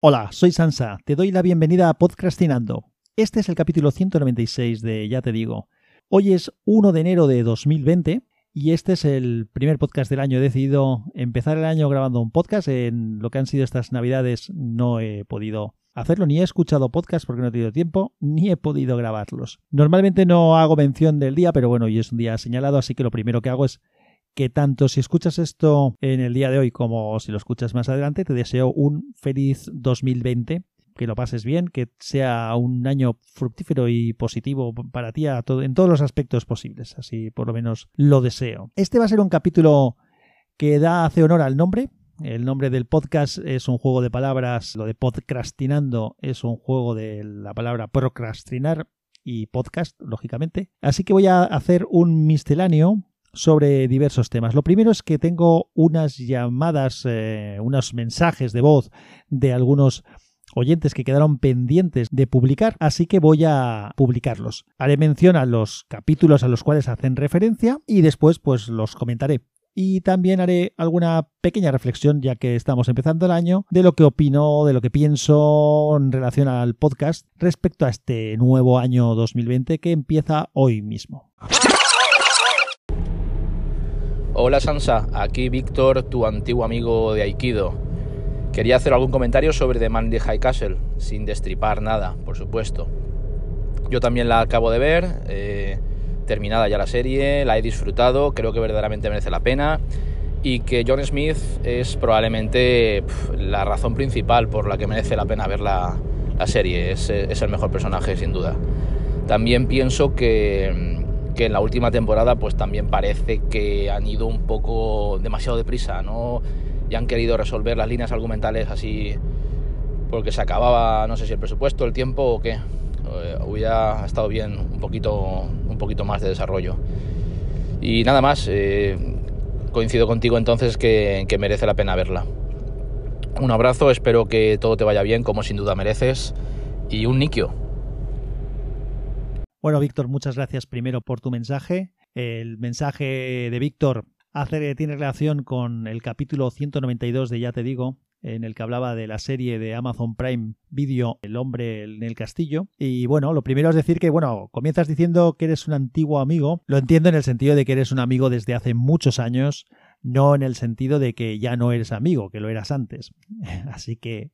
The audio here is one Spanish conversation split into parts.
Hola, soy Sansa, te doy la bienvenida a Podcastinando. Este es el capítulo 196 de Ya te digo. Hoy es 1 de enero de 2020 y este es el primer podcast del año. He decidido empezar el año grabando un podcast. En lo que han sido estas navidades no he podido hacerlo, ni he escuchado podcast porque no he tenido tiempo, ni he podido grabarlos. Normalmente no hago mención del día, pero bueno, hoy es un día señalado, así que lo primero que hago es que tanto si escuchas esto en el día de hoy como si lo escuchas más adelante, te deseo un feliz 2020 que lo pases bien, que sea un año fructífero y positivo para ti en todos los aspectos posibles. Así por lo menos lo deseo. Este va a ser un capítulo que da hace honor al nombre. El nombre del podcast es un juego de palabras. Lo de podcastinando es un juego de la palabra procrastinar y podcast, lógicamente. Así que voy a hacer un misceláneo sobre diversos temas. Lo primero es que tengo unas llamadas, eh, unos mensajes de voz de algunos oyentes que quedaron pendientes de publicar, así que voy a publicarlos. Haré mención a los capítulos a los cuales hacen referencia y después pues los comentaré. Y también haré alguna pequeña reflexión, ya que estamos empezando el año, de lo que opino, de lo que pienso en relación al podcast respecto a este nuevo año 2020 que empieza hoy mismo. Hola Sansa, aquí Víctor, tu antiguo amigo de Aikido. Quería hacer algún comentario sobre The Man High Castle, sin destripar nada, por supuesto. Yo también la acabo de ver, eh, terminada ya la serie, la he disfrutado, creo que verdaderamente merece la pena y que John Smith es probablemente la razón principal por la que merece la pena ver la, serie, es, es, el mejor personaje sin duda. También pienso que, que, en la última temporada pues también parece que han ido un poco demasiado deprisa, ¿no? y han querido resolver las líneas argumentales así porque se acababa, no sé si el presupuesto, el tiempo o qué. Eh, hubiera estado bien un poquito, un poquito más de desarrollo. Y nada más, eh, coincido contigo entonces que, que merece la pena verla. Un abrazo, espero que todo te vaya bien, como sin duda mereces, y un niquio. Bueno, Víctor, muchas gracias primero por tu mensaje. El mensaje de Víctor tiene relación con el capítulo 192 de Ya te digo, en el que hablaba de la serie de Amazon Prime Video El hombre en el castillo. Y bueno, lo primero es decir que, bueno, comienzas diciendo que eres un antiguo amigo. Lo entiendo en el sentido de que eres un amigo desde hace muchos años, no en el sentido de que ya no eres amigo, que lo eras antes. Así que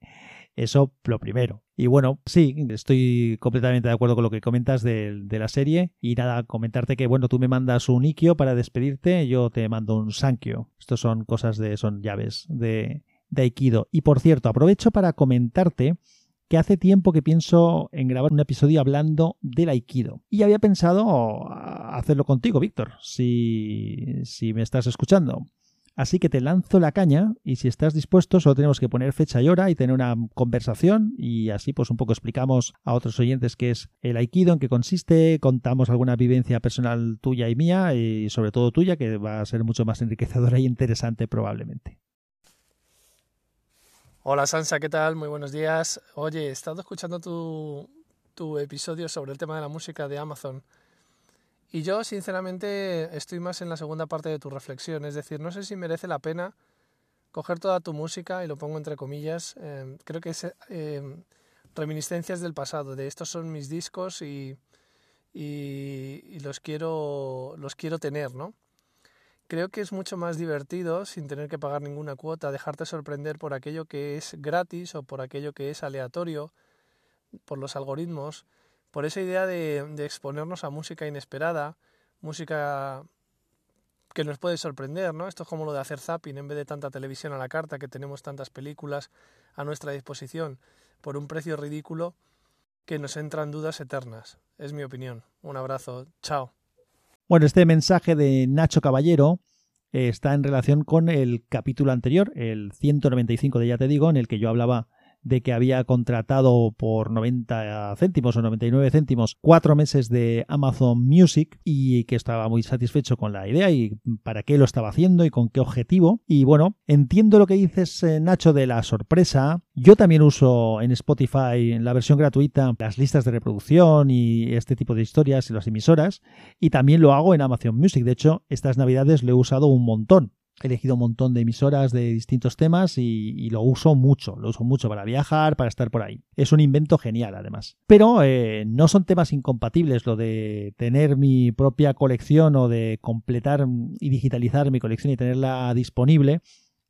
eso lo primero. Y bueno, sí, estoy completamente de acuerdo con lo que comentas de, la serie. Y nada, comentarte que, bueno, tú me mandas un Ikio para despedirte, yo te mando un Sankyo. Estos son cosas de, son llaves de, de Aikido. Y por cierto, aprovecho para comentarte que hace tiempo que pienso en grabar un episodio hablando del Aikido. Y había pensado hacerlo contigo, Víctor, si, si me estás escuchando. Así que te lanzo la caña y si estás dispuesto solo tenemos que poner fecha y hora y tener una conversación y así pues un poco explicamos a otros oyentes qué es el aikido, en qué consiste, contamos alguna vivencia personal tuya y mía y sobre todo tuya que va a ser mucho más enriquecedora y interesante probablemente. Hola Sansa, ¿qué tal? Muy buenos días. Oye, he estado escuchando tu, tu episodio sobre el tema de la música de Amazon y yo, sinceramente, estoy más en la segunda parte de tu reflexión. Es decir, no sé si merece la pena coger toda tu música, y lo pongo entre comillas, em, creo que es em, reminiscencias del pasado, de estos son mis discos y, y, los, quiero, los quiero tener, ¿no? Creo que es mucho más divertido, sin tener que pagar ninguna cuota, dejarte sorprender por aquello que es gratis o por aquello que es aleatorio, por los algoritmos, por esa idea de, exponernos a música inesperada, música que nos puede sorprender, ¿no? Esto es como lo de hacer zapping en vez de tanta televisión a la carta, que tenemos tantas películas a nuestra disposición por un precio ridículo que nos entran dudas eternas. Es mi opinión. Un abrazo. Chao. Bueno, este mensaje de Nacho Caballero eh, está en relación con el capítulo anterior, el 195 de Ya te digo, en el que yo hablaba de que había contratado por 90 céntimos o 99 céntimos cuatro meses de Amazon Music y que estaba muy satisfecho con la idea y para qué lo estaba haciendo y con qué objetivo. Y bueno, entiendo lo que dices, eh, Nacho, de la sorpresa. Yo también uso en Spotify, en la versión gratuita, las listas de reproducción y este tipo de historias y las emisoras. Y también lo hago en Amazon Music. De hecho, estas navidades lo he usado un montón he elegido un montón de emisoras de distintos temas y, lo uso mucho, lo uso mucho para viajar, para estar por ahí. Es un invento genial además. Pero eh, no son temas incompatibles lo de tener mi propia colección o de completar y digitalizar mi colección y tenerla disponible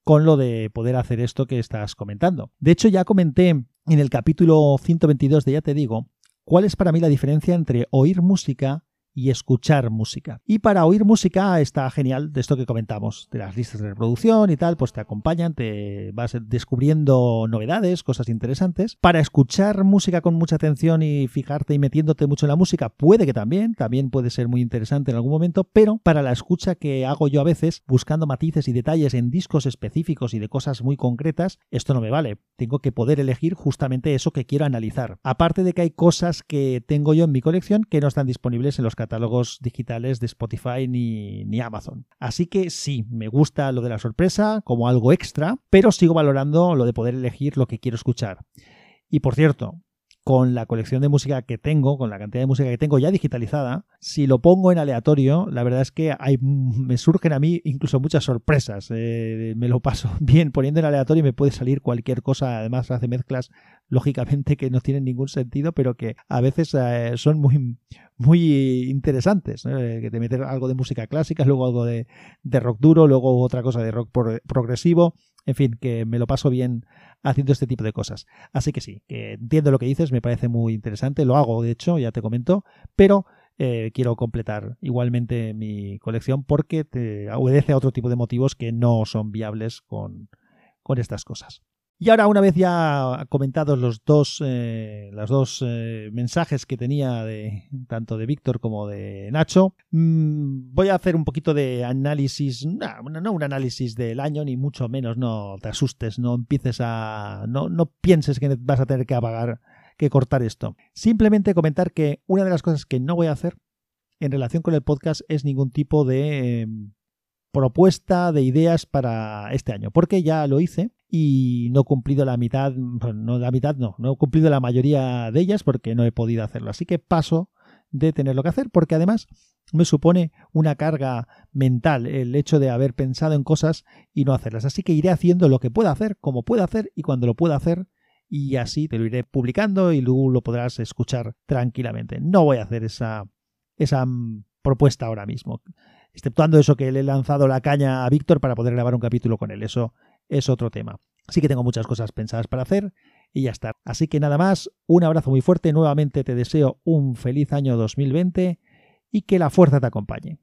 con lo de poder hacer esto que estás comentando. De hecho, ya comenté en el capítulo 122 de Ya te digo, cuál es para mí la diferencia entre oír música y escuchar música. Y para oír música está genial de esto que comentamos, de las listas de reproducción y tal, pues te acompañan, te vas descubriendo novedades, cosas interesantes. Para escuchar música con mucha atención y fijarte y metiéndote mucho en la música, puede que también, también puede ser muy interesante en algún momento, pero para la escucha que hago yo a veces, buscando matices y detalles en discos específicos y de cosas muy concretas, esto no me vale. Tengo que poder elegir justamente eso que quiero analizar. Aparte de que hay cosas que tengo yo en mi colección que no están disponibles en los catálogos digitales de Spotify ni, ni Amazon. Así que sí, me gusta lo de la sorpresa como algo extra, pero sigo valorando lo de poder elegir lo que quiero escuchar. Y por cierto, con la colección de música que tengo, con la cantidad de música que tengo ya digitalizada, si lo pongo en aleatorio, la verdad es que hay, me surgen a mí incluso muchas sorpresas. Eh, me lo paso bien poniendo en aleatorio y me puede salir cualquier cosa. Además, hace mezclas, lógicamente, que no tienen ningún sentido, pero que a veces eh, son muy, muy interesantes. Eh, que te meten algo de música clásica, luego algo de, de rock duro, luego otra cosa de rock progresivo. En fin, que me lo paso bien haciendo este tipo de cosas. Así que sí, que entiendo lo que dices, me parece muy interesante, lo hago de hecho, ya te comento, pero eh, quiero completar igualmente mi colección porque te obedece a otro tipo de motivos que no son viables con, con estas cosas. Y ahora, una vez ya comentados los dos, eh, los dos eh, mensajes que tenía de tanto de Víctor como de Nacho, mm, voy a hacer un poquito de análisis, no, no, un análisis del año, ni mucho menos, no te asustes, no empieces a. no, no pienses que vas a tener que apagar, que cortar esto. Simplemente comentar que una de las cosas que no voy a hacer en relación con el podcast es ningún tipo de em, propuesta de ideas para este año, porque ya lo hice y no he cumplido la mitad, no la mitad no, no he cumplido la mayoría de ellas porque no he podido hacerlo. Así que paso de tenerlo que hacer porque además me supone una carga mental el hecho de haber pensado en cosas y no hacerlas. Así que iré haciendo lo que pueda hacer, como pueda hacer y cuando lo pueda hacer y así te lo iré publicando y luego lo podrás escuchar tranquilamente. No voy a hacer esa, esa propuesta ahora mismo, exceptuando eso que le he lanzado la caña a Víctor para poder grabar un capítulo con él. Eso es otro tema. Sí que tengo muchas cosas pensadas para hacer y ya está. Así que nada más, un abrazo muy fuerte, nuevamente te deseo un feliz año 2020 y que la fuerza te acompañe.